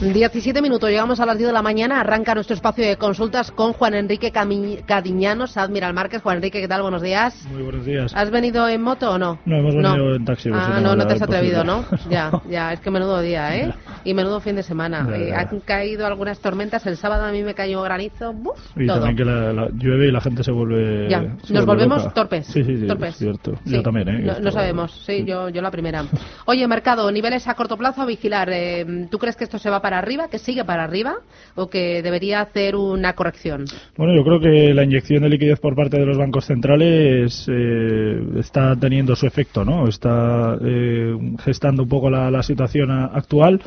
Diecisiete minutos, llegamos a las 10 de la mañana, arranca nuestro espacio de consultas con Juan Enrique Cami- Cadiñanos, Admiral Márquez. Juan Enrique, ¿qué tal? Buenos días. Muy buenos días. ¿Has venido en moto o no? No, hemos venido en taxi, Ah, no, no, no te has atrevido, ¿no? Ya, ya, es que menudo día, ¿eh? Y menudo fin de semana. Ya, ya. han caído algunas tormentas, el sábado a mí me cayó granizo, ¡buf! Y todo. también que la, la- llueve y la gente se vuelve. Ya, se nos vuelve volvemos loca. torpes. Sí, sí, sí, torpes. es cierto. Sí. Yo también, ¿eh? No, no sabemos, sí, yo, yo la primera. Oye, mercado, niveles a corto plazo a vigilar. Eh, ¿Tú crees que esto se va para arriba, que sigue para arriba o que debería hacer una corrección? Bueno, yo creo que la inyección de liquidez por parte de los bancos centrales eh, está teniendo su efecto, ¿no? Está eh, gestando un poco la, situación actual.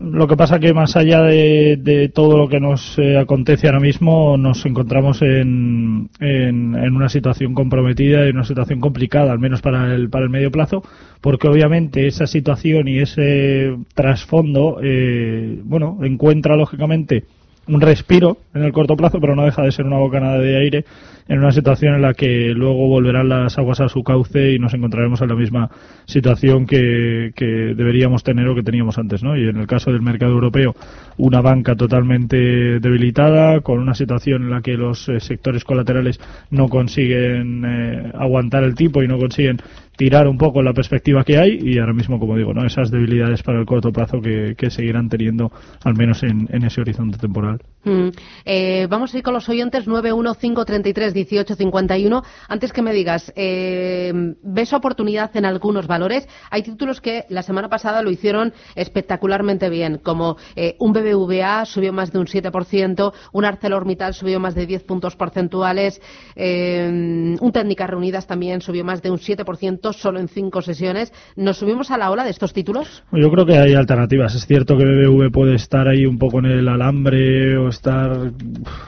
Lo que pasa que más allá de, todo lo que nos eh, acontece ahora mismo, nos encontramos en, en, en una situación comprometida y una situación complicada, al menos para el, para el medio plazo, porque obviamente esa situación y ese trasfondo, eh, bueno, encuentra lógicamente un respiro en el corto plazo, pero no deja de ser una bocanada de aire en una situación en la que luego volverán las aguas a su cauce y nos encontraremos en la misma situación que, que deberíamos tener o que teníamos antes, ¿no? Y en el caso del mercado europeo, una banca totalmente debilitada, con una situación en la que los eh, sectores colaterales no consiguen eh, aguantar el tipo y no consiguen tirar un poco la perspectiva que hay y ahora mismo, como digo, no esas debilidades para el corto plazo que, que seguirán teniendo al menos en, en ese horizonte temporal. Mm, eh, vamos a ir con los oyentes 915331851. Antes que me digas, eh, ¿ves oportunidad en algunos valores? Hay títulos que la semana pasada lo hicieron espectacularmente bien, como eh, un BBVA subió más de un 7%, un ArcelorMittal subió más de 10 puntos porcentuales, eh, un Técnicas Reunidas también subió más de un 7% solo en cinco sesiones. ¿Nos subimos a la ola de estos títulos? Yo creo que hay alternativas. Es cierto que BBV puede estar ahí un poco en el alambre o estar,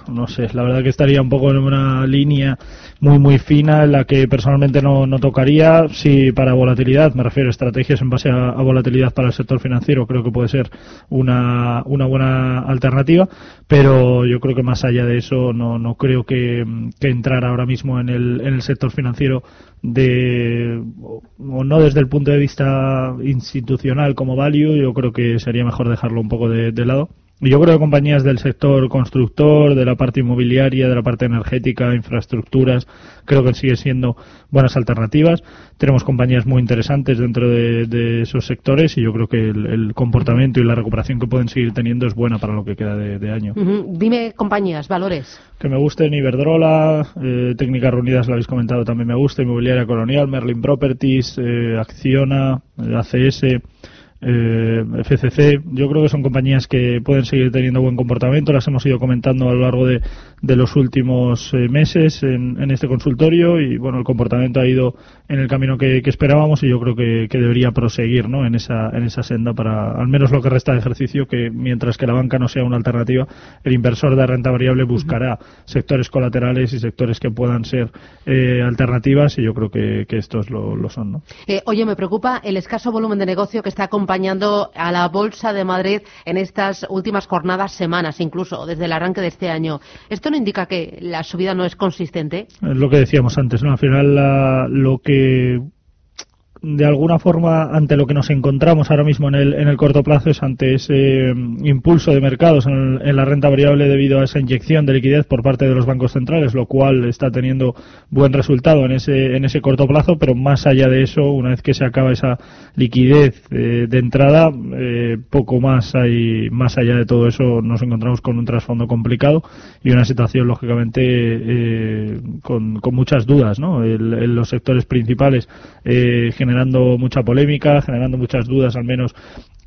no sé, la verdad que estaría un poco en una línea muy muy fina en la que personalmente no, no tocaría. Si para volatilidad, me refiero a estrategias en base a, volatilidad para el sector financiero, creo que puede ser una, una buena alternativa, pero yo creo que más allá de eso no, no creo que, que entrar ahora mismo en el, en el sector financiero de o no desde el punto de vista institucional como value, yo creo que sería mejor dejarlo un poco de lado. Yo creo que compañías del sector constructor, de la parte inmobiliaria, de la parte energética, infraestructuras, creo que siguen siendo buenas alternativas. Tenemos compañías muy interesantes dentro de, de esos sectores y yo creo que el, el comportamiento y la recuperación que pueden seguir teniendo es buena para lo que queda de, de año. Dime compañías, valores. Que me gusten Iberdrola, eh, Técnicas Reunidas, lo habéis comentado, también me gusta, Inmobiliaria Colonial, Merlin Properties, eh, Acciona, eh, ACS, eh, FCC. Yo creo que son compañías que pueden seguir teniendo buen comportamiento, las hemos ido comentando a lo largo de, de los últimos eh, meses en, este consultorio y bueno, el comportamiento ha ido en el camino que, esperábamos y yo creo que, debería proseguir ¿no? en, esa, en esa senda para al menos lo que resta de ejercicio, que mientras que la banca no sea una alternativa, el inversor de renta variable buscará sectores colaterales y sectores que puedan ser eh, alternativas y yo creo que, estos lo, lo son. ¿no? Eh, oye, me preocupa el escaso volumen de negocio que está acompañando a la Bolsa de Madrid en estas últimas jornadas, semanas, incluso desde el arranque de este año. ¿Esto no indica que la subida no es consistente? Es lo que decíamos antes, ¿no? Al final la- lo que de alguna forma ante lo que nos encontramos ahora mismo en el, en el corto plazo es ante ese mm, impulso de mercados en, el- en la renta variable debido a esa inyección de liquidez por parte de los bancos centrales, lo cual está teniendo buen resultado en ese, en ese corto plazo, pero más allá de eso, una vez que se acaba esa liquidez de entrada, eh, poco más hay, más allá de todo eso nos encontramos con un trasfondo complicado y una situación lógicamente eh, con, con muchas dudas, ¿no? El- los sectores principales eh, generando mucha polémica, generando muchas dudas al menos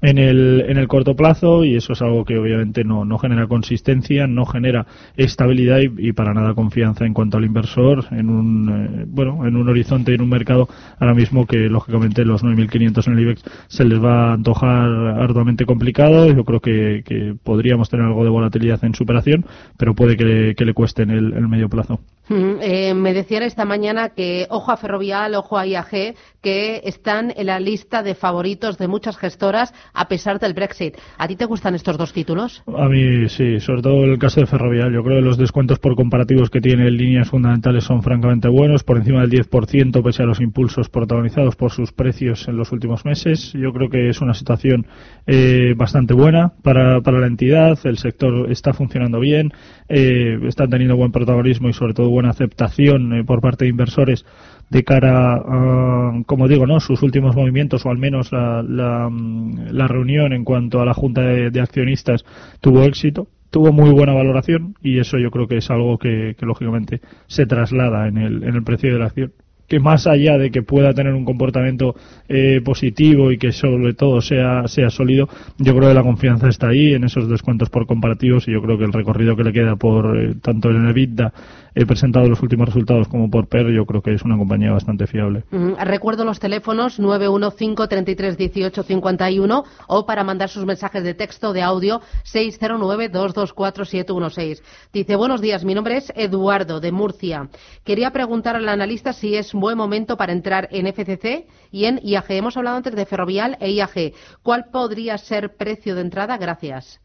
en el, en el corto plazo y eso es algo que obviamente no, no genera consistencia, no genera estabilidad y, para nada confianza en cuanto al inversor en un, eh, bueno, en un horizonte y en un mercado ahora mismo que lógicamente los 9.500 en el IBEX se les va a antojar arduamente complicado. Yo creo que, podríamos tener algo de volatilidad en superación, pero puede que le, que le cueste en el, medio plazo. Eh, me decían esta mañana que ojo a Ferrovial, ojo a IAG, que están en la lista de favoritos de muchas gestoras a pesar del Brexit. ¿A ti te gustan estos dos títulos? A mí sí, sobre todo el caso de Ferrovial. Yo creo que los descuentos por comparativos que tiene en líneas fundamentales son francamente buenos, por encima del 10% pese a los impulsos protagonizados por sus precios en los últimos meses. Yo creo que es una situación eh, bastante buena para, para la entidad. El sector está funcionando bien, eh, están teniendo buen protagonismo y sobre todo buena aceptación eh, por parte de inversores de cara a, como digo, ¿no? sus últimos movimientos o al menos la, la, mm, reunión en cuanto a la Junta de, Accionistas tuvo éxito tuvo muy buena valoración y eso yo creo que es algo que, que lógicamente se traslada en el, en el precio de la acción que más allá de que pueda tener un comportamiento eh, positivo y que sobre todo sea, sea sólido, yo creo que la confianza está ahí en esos descuentos por comparativos y yo creo que el recorrido que le queda por eh, tanto el EBITDA he presentado los últimos resultados como por PER, yo creo que es una compañía bastante fiable. recuerdo los teléfonos 915 33 18 51 o para mandar sus mensajes de texto de audio 609 224 716. Dice, buenos días, mi nombre es Eduardo de Murcia. Quería preguntar al analista si es buen momento para entrar en FCC y en IAG. Hemos hablado antes de Ferrovial e IAG. ¿Cuál podría ser precio de entrada? Gracias.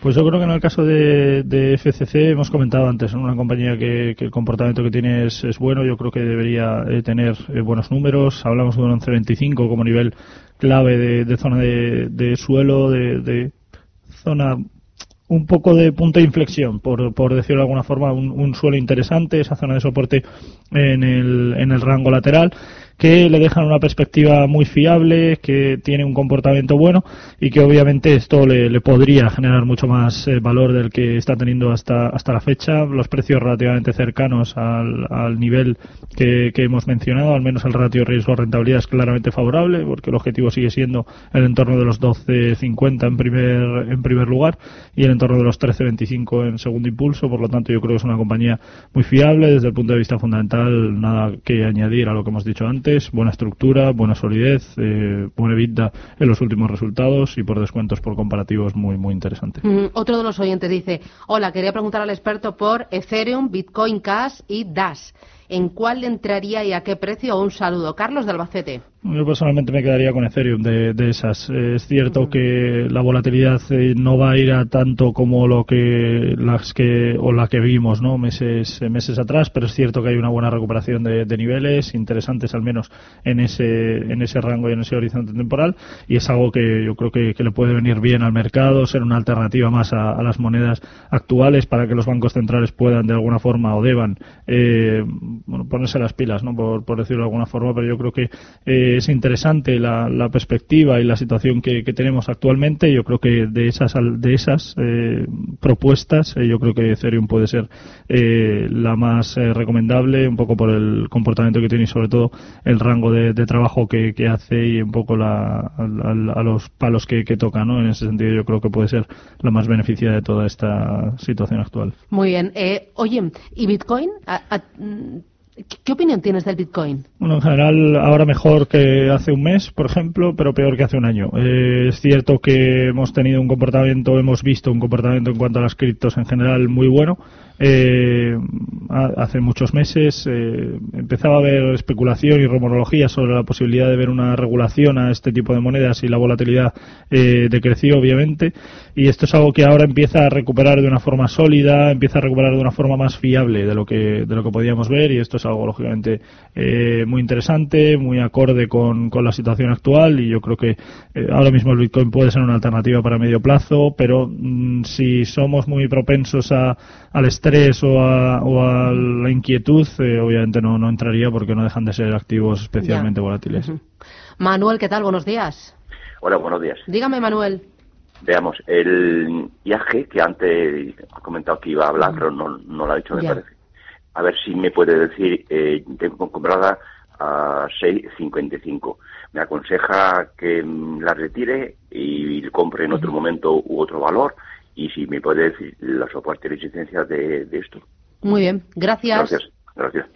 Pues yo creo que en el caso de, FCC hemos comentado antes, en una compañía que, el comportamiento que tiene es, bueno, yo creo que debería eh, tener eh, buenos números. Hablamos de un 11.25 como nivel clave de, zona de, suelo, de, zona un poco de punto de inflexión, por, por decirlo de alguna forma, un, un, suelo interesante, esa zona de soporte en el, en el rango lateral que le dejan una perspectiva muy fiable, que tiene un comportamiento bueno y que obviamente esto le, podría generar mucho más eh, valor del que está teniendo hasta, hasta la fecha. Los precios relativamente cercanos al, al nivel que, que, hemos mencionado, al menos el ratio riesgo-rentabilidad es claramente favorable, porque el objetivo sigue siendo el entorno de los 12.50 en primer, en primer lugar y el entorno de los 13.25 en segundo impulso. Por lo tanto, yo creo que es una compañía muy fiable desde el punto de vista fundamental. Nada que añadir a lo que hemos dicho antes buena estructura, buena solidez, eh, buena vida en los últimos resultados y por descuentos por comparativos muy, muy interesante. Mm, otro de los oyentes dice, hola, quería preguntar al experto por Ethereum, Bitcoin Cash y Dash. ¿En cuál entraría y a qué precio? Un saludo. Carlos de Albacete. Yo personalmente me quedaría con Ethereum de, esas. Es cierto que la volatilidad eh, no va a ir a tanto como lo que las que o la que vimos, ¿no? Meses meses atrás, pero es cierto que hay una buena recuperación de, niveles interesantes al menos en ese en ese rango y en ese horizonte temporal y es algo que yo creo que, le puede venir bien al mercado, ser una alternativa más a, las monedas actuales para que los bancos centrales puedan de alguna forma o deban eh, bueno, ponerse las pilas, ¿no? Por, decirlo de alguna forma, pero yo creo que eh, es interesante la, perspectiva y la situación que, tenemos actualmente. Yo creo que de esas, de esas eh, propuestas, eh, yo creo que Ethereum puede ser eh, la más recomendable, un poco por el comportamiento que tiene y sobre todo el rango de, trabajo que, hace y un poco la, a, los palos que, toca. ¿no? En ese sentido, yo creo que puede ser la más beneficiada de toda esta situación actual. Muy bien. oye, ¿y Bitcoin? ¿Qué opinión tienes del Bitcoin? Bueno, en general, ahora mejor que hace un mes, por ejemplo, pero peor que hace un año. Eh, es cierto que hemos tenido un comportamiento, hemos visto un comportamiento en cuanto a las criptos en general muy bueno. Eh, hace muchos meses eh, empezaba a haber especulación y rumorología sobre la posibilidad de ver una regulación a este tipo de monedas y la volatilidad eh, decreció obviamente. Y esto es algo que ahora empieza a recuperar de una forma sólida empieza a recuperar de una forma más fiable de lo que de lo que podíamos ver. Y esto es algo lógicamente eh, muy interesante muy acorde con, con, la situación actual. Y yo creo que eh, ahora mismo el Bitcoin puede ser una alternativa para medio plazo pero mm, si somos muy propensos a, al estrés o a, o a la inquietud, eh, obviamente no, no entraría porque no dejan de ser activos especialmente volátiles. Manuel, ¿qué tal? Buenos días. Hola, buenos días. Dígame, Manuel. Veamos, el IAG, que antes ha comentado que iba a hablar, pero no, no lo ha dicho, me parece. A ver si me puede decir, eh, tengo comprada a 6.55. Me aconseja que la retire y compre en otro momento u otro valor y si me puede decir la soporte y resistencia de, de esto. Muy bien, gracias. Gracias, gracias.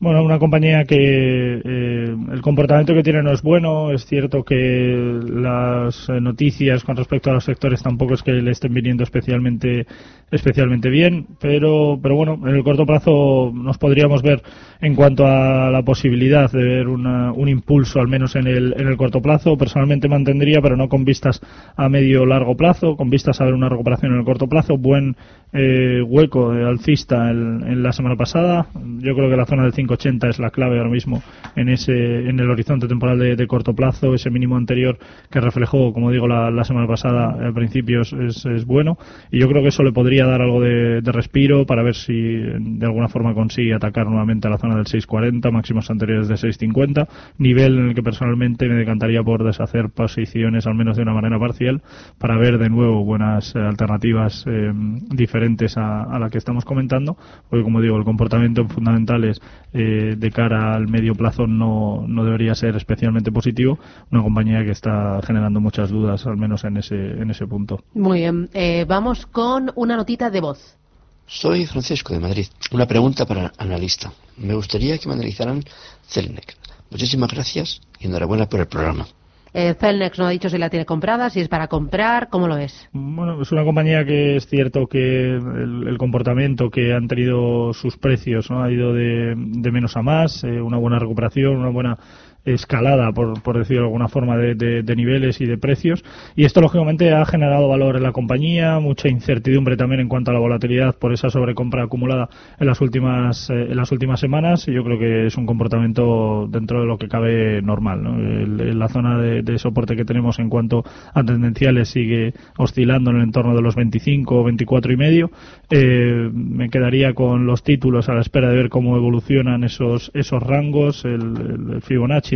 Bueno, una compañía que eh, el comportamiento que tiene no es bueno. Es cierto que las eh, noticias con respecto a los sectores tampoco es que le estén viniendo especialmente especialmente bien, pero pero bueno, en el corto plazo nos podríamos ver en cuanto a la posibilidad de ver una- un impulso al menos en el en el corto plazo. Personalmente mantendría, pero no con vistas a medio largo plazo, con vistas a ver una recuperación en el corto plazo. Buen eh, hueco de alcista en, en la semana pasada. Yo creo que la zona del 580 es la clave ahora mismo en ese en el horizonte temporal de, de corto plazo. Ese mínimo anterior que reflejó, como digo, la, la semana pasada al principio es, es- es bueno. Y yo creo que eso le podría dar algo de, de respiro para ver si de alguna forma consigue atacar nuevamente a la zona del 640, máximos anteriores de 650. Nivel en el que personalmente me decantaría por deshacer posiciones, al menos de una manera parcial, para ver de nuevo buenas alternativas eh, diferentes a, a la que estamos comentando, porque como digo, el comportamiento en fundamentales eh, de cara al medio plazo no, no debería ser especialmente positivo. Una compañía que está generando muchas dudas, al menos en ese, en ese punto. Muy bien, eh, vamos con una notita de voz. Soy Francisco de Madrid. Una pregunta para el analista. Me gustaría que me analizaran Celnec. Muchísimas gracias y enhorabuena por el programa. Eh, Celnex no ha dicho si la tiene comprada, si es para comprar, ¿cómo lo es? Bueno, es una compañía que es cierto que el, el comportamiento que han tenido sus precios ¿no? ha ido de, de menos a más, eh, una buena recuperación, una buena escalada, por, por decirlo de alguna forma, de, de- niveles y de precios. Y esto, lógicamente, ha generado valor en la compañía, mucha incertidumbre también en cuanto a la volatilidad por esa sobrecompra acumulada en las últimas, eh, en las últimas semanas. Y yo creo que es un comportamiento dentro de lo que cabe normal. la zona de, soporte que tenemos en cuanto a tendenciales sigue oscilando en el entorno de los 25 o 24 y medio. Eh, me quedaría con los títulos a la espera de ver cómo evolucionan esos esos rangos. El, el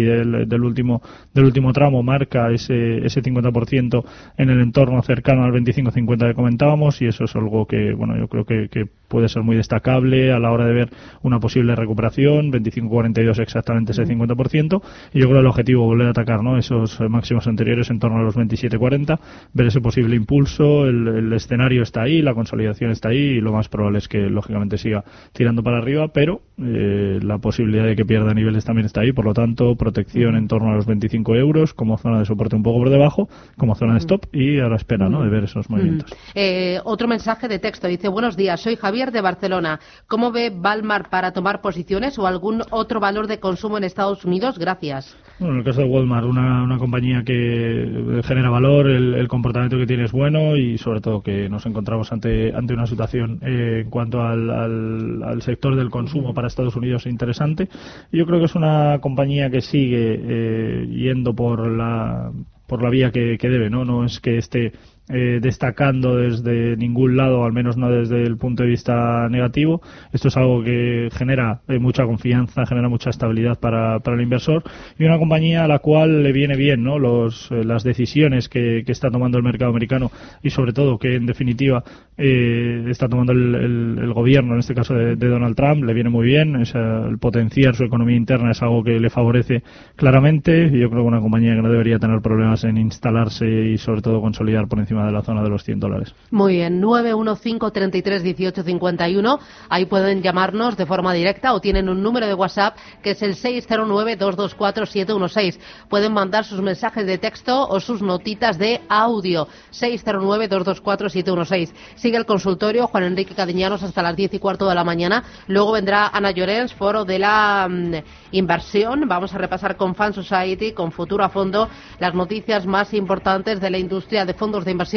Del, del último del último tramo marca ese ese 50% en el entorno cercano al 25-50 que comentábamos y eso es algo que bueno yo creo que, que puede ser muy destacable a la hora de ver una posible recuperación 25-42 exactamente ese 50% y yo creo el objetivo volver a atacar ¿no? esos máximos anteriores en torno a los 27-40 ver ese posible impulso el, el escenario está ahí la consolidación está ahí y lo más probable es que lógicamente siga tirando para arriba pero eh, la posibilidad de que pierda niveles también está ahí. Por lo tanto protección en torno a los 25 euros como zona de soporte un poco por debajo como zona de stop y a la espera ¿no? de ver esos movimientos Eh, otro mensaje de texto dice, buenos días, soy Javier de Barcelona. ¿Cómo ve Balmar para tomar posiciones o algún otro valor de consumo en Estados Unidos? Gracias. Bueno, en el caso de Walmart, una, una compañía que genera valor, el, el comportamiento que tiene es bueno y sobre todo que nos encontramos ante, ante una situación eh, en cuanto al, al, al sector del consumo para Estados Unidos interesante. Yo creo que es una compañía que sigue eh, yendo por la por la vía que, que debe, ¿no? No es que esté eh, destacando desde ningún lado, al menos no desde el punto de vista negativo. Esto es algo que genera eh, mucha confianza, genera mucha estabilidad para, para el inversor y una compañía a la cual le viene bien ¿no? Los, eh, las decisiones que, que está tomando el mercado americano y sobre todo que en definitiva eh, está tomando el, gobierno, en este caso de, Donald Trump, le viene muy bien. Es, el potenciar su economía interna es algo que le favorece claramente yo creo que una compañía que no debería tener problemas en instalarse y sobre todo consolidar por encima de la zona de los 100 dólares. Muy bien, 915-33-1851. Ahí pueden llamarnos de forma directa o tienen un número de WhatsApp que es el 609-224-716. Pueden mandar sus mensajes de texto o sus notitas de audio. 609-224-716. Sigue el consultorio Juan Enrique Cadiñanos hasta las 10 y cuarto de la mañana. Luego vendrá Ana Llorens, foro de la mm, inversión. Vamos a repasar con Fan Society, con Futuro a Fondo, las noticias más importantes de la industria de fondos de inversión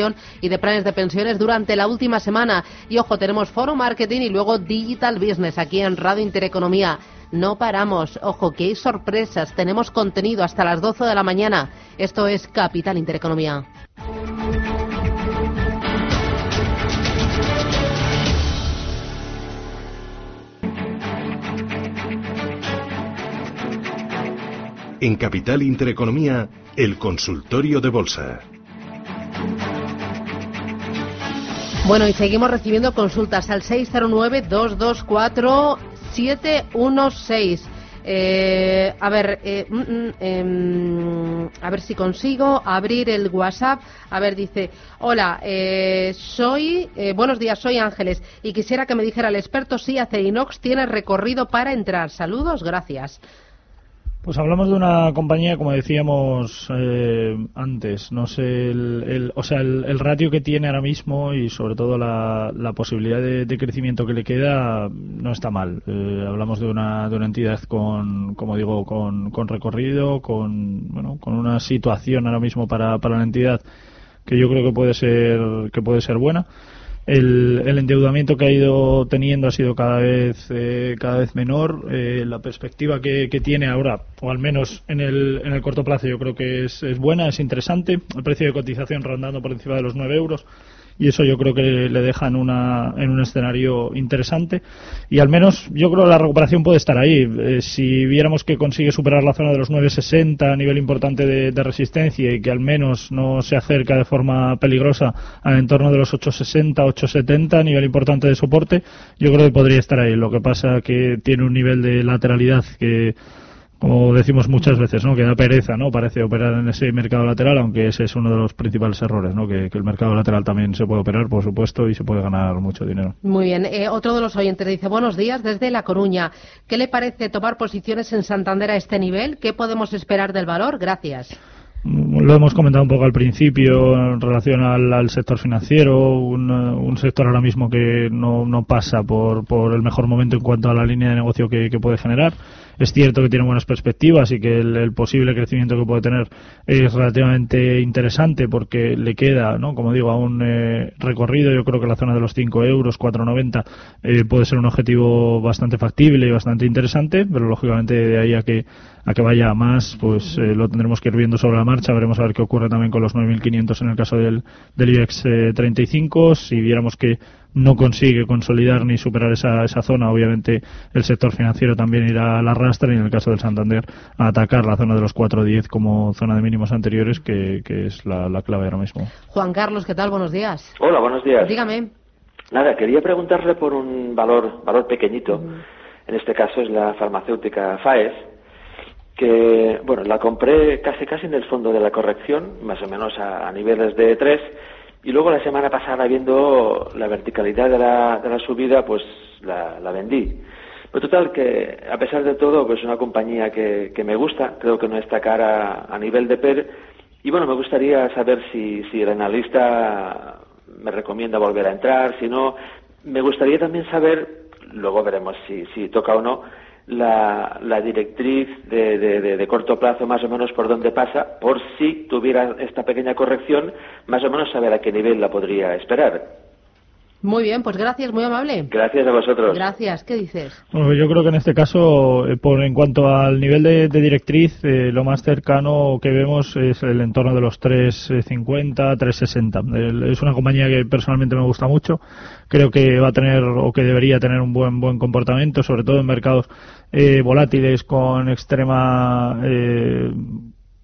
y de planes de pensiones durante la última semana. Y ojo, tenemos Foro Marketing y luego Digital Business aquí en Radio Intereconomía. No paramos, ojo, que hay sorpresas, tenemos contenido hasta las 12 de la mañana. Esto es Capital Intereconomía. En Capital Intereconomía, el consultorio de bolsa. Bueno, y seguimos recibiendo consultas al 609-224-716. Eh, a ver, eh, mm, mm, em, a ver si consigo abrir el WhatsApp. A ver, dice, hola, eh, soy, eh, buenos días, soy Ángeles y quisiera que me dijera el experto si Acerinox tiene recorrido para entrar. Saludos, gracias. Pues hablamos de una compañía, como decíamos eh, antes, no sé, el, el- o sea, el, el ratio que tiene ahora mismo y sobre todo la, posibilidad de, de crecimiento que le queda no está mal. Eh, hablamos de una, de una entidad con, como digo, con, con recorrido, con, bueno, con una situación ahora mismo para, para la entidad que yo creo que puede ser, que puede ser buena. El, el endeudamiento que ha ido teniendo ha sido cada vez eh, cada vez menor. Eh, la perspectiva que, tiene ahora, o al menos en el, en el corto plazo, yo creo que es, es buena, es interesante. El precio de cotización rondando por encima de los 9 euros. Y eso yo creo que le deja en, una, en un escenario interesante. Y al menos yo creo que la recuperación puede estar ahí. Eh, si viéramos que consigue superar la zona de los 9,60 a nivel importante de, resistencia y que al menos no se acerca de forma peligrosa al entorno de los 8,60, 8,70 a nivel importante de soporte, yo creo que podría estar ahí. Lo que pasa que tiene un nivel de lateralidad que como decimos muchas veces, ¿no? que da pereza, ¿no? Parece operar en ese mercado lateral, aunque ese es uno de los principales errores, ¿no? Que, que el mercado lateral también se puede operar, por supuesto, y se puede ganar mucho dinero. Muy bien. Eh, otro de los oyentes dice, buenos días desde La Coruña. ¿Qué le parece tomar posiciones en Santander a este nivel? ¿Qué podemos esperar del valor? Gracias. Lo hemos comentado un poco al principio en relación al, al sector financiero, un, eh, un sector ahora mismo que no, no pasa por, por el mejor momento en cuanto a la línea de negocio que, que puede generar. Es cierto que tiene buenas perspectivas y que el, posible crecimiento que puede tener es relativamente interesante porque le queda, ¿no? como digo, a un eh, recorrido. Yo creo que la zona de los 5 euros, 4,90 eh, puede ser un objetivo bastante factible y bastante interesante, pero lógicamente de ahí a que a que vaya más, pues eh, lo tendremos que ir viendo sobre la marcha. Veremos a ver qué ocurre también con los 9.500 en el caso del, del IBEX eh, 35. Si viéramos que no consigue consolidar ni superar esa, esa zona, obviamente el sector financiero también irá a la rastra y en el caso del Santander a atacar la zona de los 4.10 como zona de mínimos anteriores, que, que es la, la clave ahora mismo. Juan Carlos, ¿qué tal? Buenos días. Hola, buenos días. Dígame. Nada, quería preguntarle por un valor, valor pequeñito. En este caso es la farmacéutica FAES, que, bueno, la compré casi casi en el fondo de la corrección, más o menos a, a niveles de 3, y luego la semana pasada, viendo la verticalidad de la, de la subida, pues la, la vendí. Pero total, que a pesar de todo, pues es una compañía que, que me gusta, creo que no está cara a nivel de PER, y bueno, me gustaría saber si, si el analista me recomienda volver a entrar, si no, me gustaría también saber, luego veremos si, si toca o no, la, la directriz de, de, de, de, corto plazo más o menos por dónde pasa, por si tuviera esta pequeña corrección, más o menos saber a qué nivel la podría esperar. Muy bien, pues gracias, muy amable. Gracias a vosotros. Gracias, ¿qué dices? Bueno, yo creo que en este caso, eh, por en cuanto al nivel de, de directriz, eh, lo más cercano que vemos es el entorno de los 3.50, 3.60. El- Es una compañía que personalmente me gusta mucho. Creo que va a tener o que debería tener un buen buen comportamiento, sobre todo en mercados eh, volátiles con extrema eh,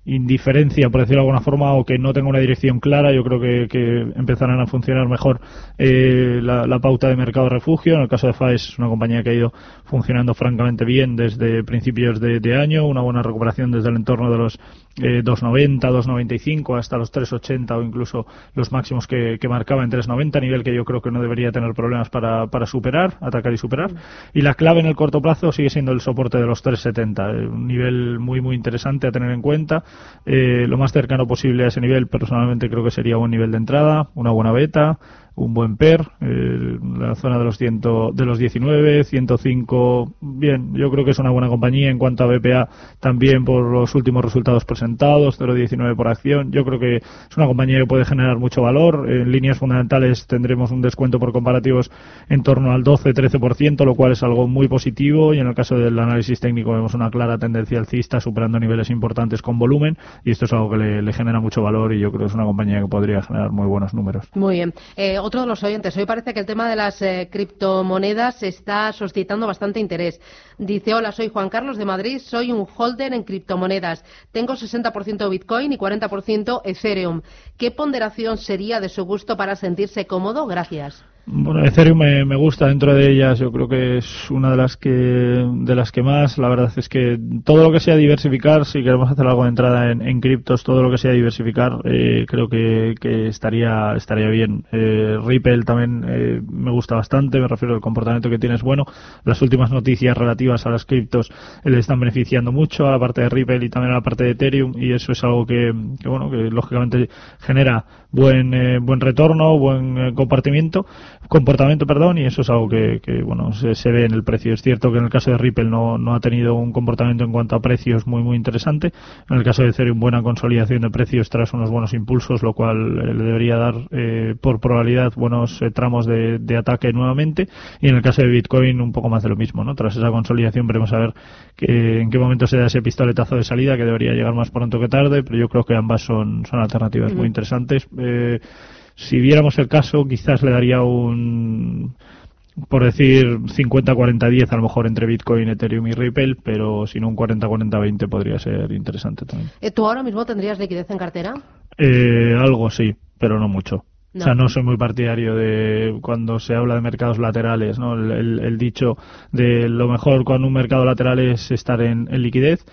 indiferencia, por decirlo de alguna forma, o que no tenga una dirección clara, yo creo que, empezarán a funcionar mejor eh, la, pauta de mercado refugio. En el caso de FAES es una compañía que ha ido funcionando francamente bien desde principios de, año, una buena recuperación desde el entorno de los eh, 2,90, 2,95 hasta los 3,80 o incluso los máximos que, que marcaba en 3,90, nivel que yo creo que no debería tener problemas para, para superar, atacar y superar. Y la clave en el corto plazo sigue siendo el soporte de los 3,70, eh, un nivel muy muy interesante a tener en cuenta. Eh, lo más cercano posible a ese nivel, personalmente creo que sería un nivel de entrada, una buena beta, un buen PER, eh, la zona de los, 100, de los 19, 105, bien, yo creo que es una buena compañía en cuanto a BPA también por los últimos resultados presentados, 0,19 por acción, yo creo que es una compañía que puede generar mucho valor, en líneas fundamentales tendremos un descuento por comparativos en torno al 12-13%, lo cual es algo muy positivo y en el caso del análisis técnico vemos una clara tendencia alcista superando niveles importantes con volumen y esto es algo que le, le genera mucho valor y yo creo que es una compañía que podría generar muy buenos números. Muy bien. Eh, otro de los oyentes. Hoy parece que el tema de las eh, criptomonedas está suscitando bastante interés. Dice, hola, soy Juan Carlos de Madrid, soy un holder en criptomonedas. Tengo 60% Bitcoin y 40% Ethereum. ¿Qué ponderación sería de su gusto para sentirse cómodo? Gracias. Bueno, Ethereum me, me, gusta dentro de ellas. Yo creo que es una de las que de las que más. La verdad es que todo lo que sea diversificar, si queremos hacer algo de entrada en, en criptos, todo lo que sea diversificar, eh, creo que, que, estaría estaría bien. Eh, Ripple también eh, me gusta bastante. Me refiero al comportamiento que tiene es bueno. Las últimas noticias relativas a las criptos le están beneficiando mucho a la parte de Ripple y también a la parte de Ethereum y eso es algo que, que bueno que lógicamente genera buen eh, buen retorno, buen eh, compartimiento comportamiento, perdón, y eso es algo que, que bueno, se, se, ve en el precio. Es cierto que en el caso de Ripple no, no ha tenido un comportamiento en cuanto a precios muy, muy interesante. En el caso de Ethereum, buena consolidación de precios tras unos buenos impulsos, lo cual eh, le debería dar eh, por probabilidad buenos eh, tramos de, de, ataque nuevamente. Y en el caso de Bitcoin, un poco más de lo mismo, ¿no? Tras esa consolidación, veremos a ver que, en qué momento se da ese pistoletazo de salida, que debería llegar más pronto que tarde, pero yo creo que ambas son, son alternativas uh -huh. muy interesantes. Eh, si viéramos el caso, quizás le daría un, por decir 50-40-10 a lo mejor entre Bitcoin, Ethereum y Ripple, pero si no un 40-40-20 podría ser interesante también. ¿Tú ahora mismo tendrías liquidez en cartera? Eh, algo sí, pero no mucho. No. O sea, no soy muy partidario de cuando se habla de mercados laterales, ¿no? El, el, el dicho de lo mejor cuando un mercado lateral es estar en, en liquidez.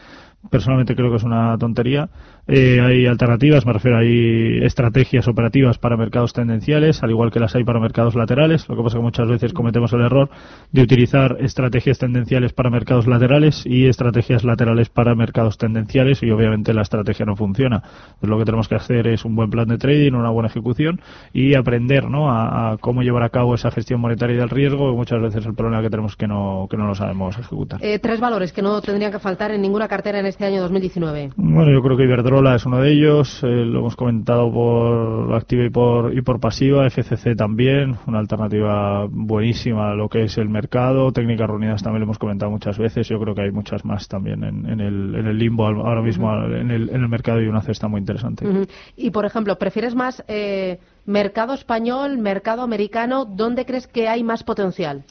Personalmente creo que es una tontería eh, hay alternativas, me refiero, hay estrategias operativas para mercados tendenciales, al igual que las hay para mercados laterales. Lo que pasa es que muchas veces cometemos el error de utilizar estrategias tendenciales para mercados laterales y estrategias laterales para mercados tendenciales y obviamente la estrategia no funciona. Entonces, lo que tenemos que hacer es un buen plan de trading, una buena ejecución y aprender ¿no? a, a cómo llevar a cabo esa gestión monetaria del riesgo. Y muchas veces el problema que tenemos es que no, que no lo sabemos ejecutar. Eh, tres valores que no tendrían que faltar en ninguna cartera en este año 2019. Bueno, yo creo que Iberdrola Iberdrola es uno de ellos, eh, lo hemos comentado por activa y por, y por pasiva, FCC también, una alternativa buenísima a lo que es el mercado, técnicas reunidas también lo hemos comentado muchas veces, yo creo que hay muchas más también en, en, el, en el, limbo ahora mismo uh -huh. en, el, en, el, mercado y una cesta muy interesante. Uh -huh. Y por ejemplo, ¿prefieres más eh, mercado español, mercado americano? ¿Dónde crees que hay más potencial?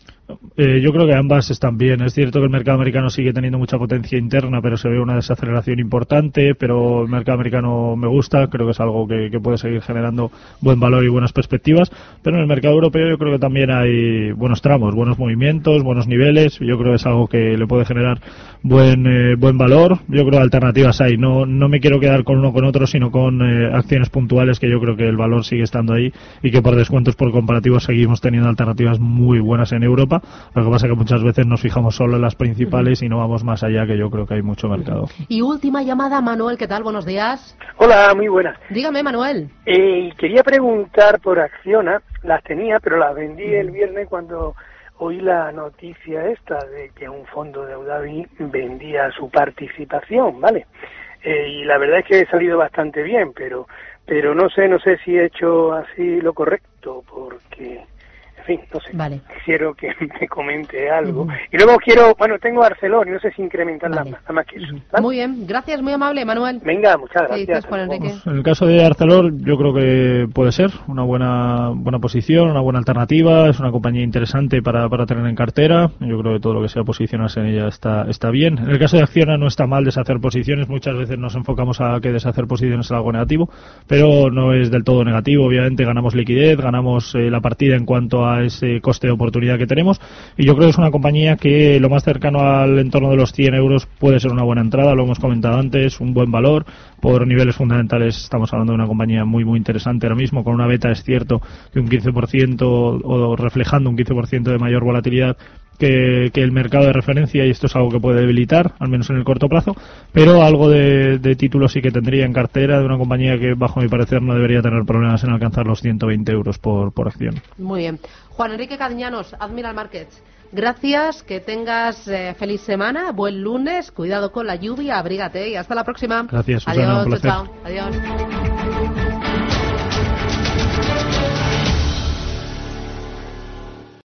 Eh, yo creo que ambas están bien. Es cierto que el mercado americano sigue teniendo mucha potencia interna, pero se ve una desaceleración importante. Pero el mercado americano me gusta, creo que es algo que, puede seguir generando buen valor y buenas perspectivas. Pero en el mercado europeo yo creo que también hay buenos tramos, buenos movimientos, buenos niveles. Yo creo que es algo que le puede generar buen eh, buen valor. Yo creo que alternativas hay. No, no me quiero quedar con uno con otro, sino con eh, acciones puntuales que yo creo que el valor sigue estando ahí y que por descuentos por comparativos seguimos teniendo alternativas muy buenas en Europa. Lo que pasa es que muchas veces nos fijamos solo en las principales y no vamos más allá, que yo creo que hay mucho mercado. Y última llamada, Manuel, ¿qué tal? Buenos días. Hola, muy buenas. Dígame, Manuel. Eh, quería preguntar por Acciona, las tenía, pero las vendí el viernes cuando oí la noticia esta de que un fondo de Audavi vendía su participación, ¿vale? Eh, y la verdad es que he salido bastante bien, pero pero no sé, no sé si he hecho así lo correcto, porque en fin. Vale. Quiero que me comente algo. Uh -huh. Y luego quiero, bueno, tengo Arcelor y no sé si incrementar vale. nada más que eso. ¿vale? Muy bien, gracias, muy amable, Manuel. Venga, muchas gracias. Juan Enrique? en el caso de Arcelor, yo creo que puede ser una buena buena posición, una buena alternativa. Es una compañía interesante para, para tener en cartera. Yo creo que todo lo que sea posicionarse en ella está, está bien. En el caso de Acciona no está mal deshacer posiciones. Muchas veces nos enfocamos a que deshacer posiciones es algo negativo, pero no es del todo negativo. Obviamente ganamos liquidez, ganamos eh, la partida en cuanto a ese coste de oportunidad que tenemos. Y yo creo que es una compañía que lo más cercano al entorno de los 100 euros puede ser una buena entrada, lo hemos comentado antes, un buen valor, por niveles fundamentales estamos hablando de una compañía muy muy interesante ahora mismo, con una beta es cierto que un 15% o reflejando un 15% de mayor volatilidad que, que, el mercado de referencia y esto es algo que puede debilitar, al menos en el corto plazo, pero algo de, de título sí que tendría en cartera de una compañía que bajo mi parecer no debería tener problemas en alcanzar los 120 euros por, por acción. Muy bien. Juan Enrique Cadiñanos, Admiral Markets. Gracias, que tengas eh, feliz semana, buen lunes, cuidado con la lluvia, abrígate y hasta la próxima. Gracias, Susana, Adiós, chao, chao. Adiós.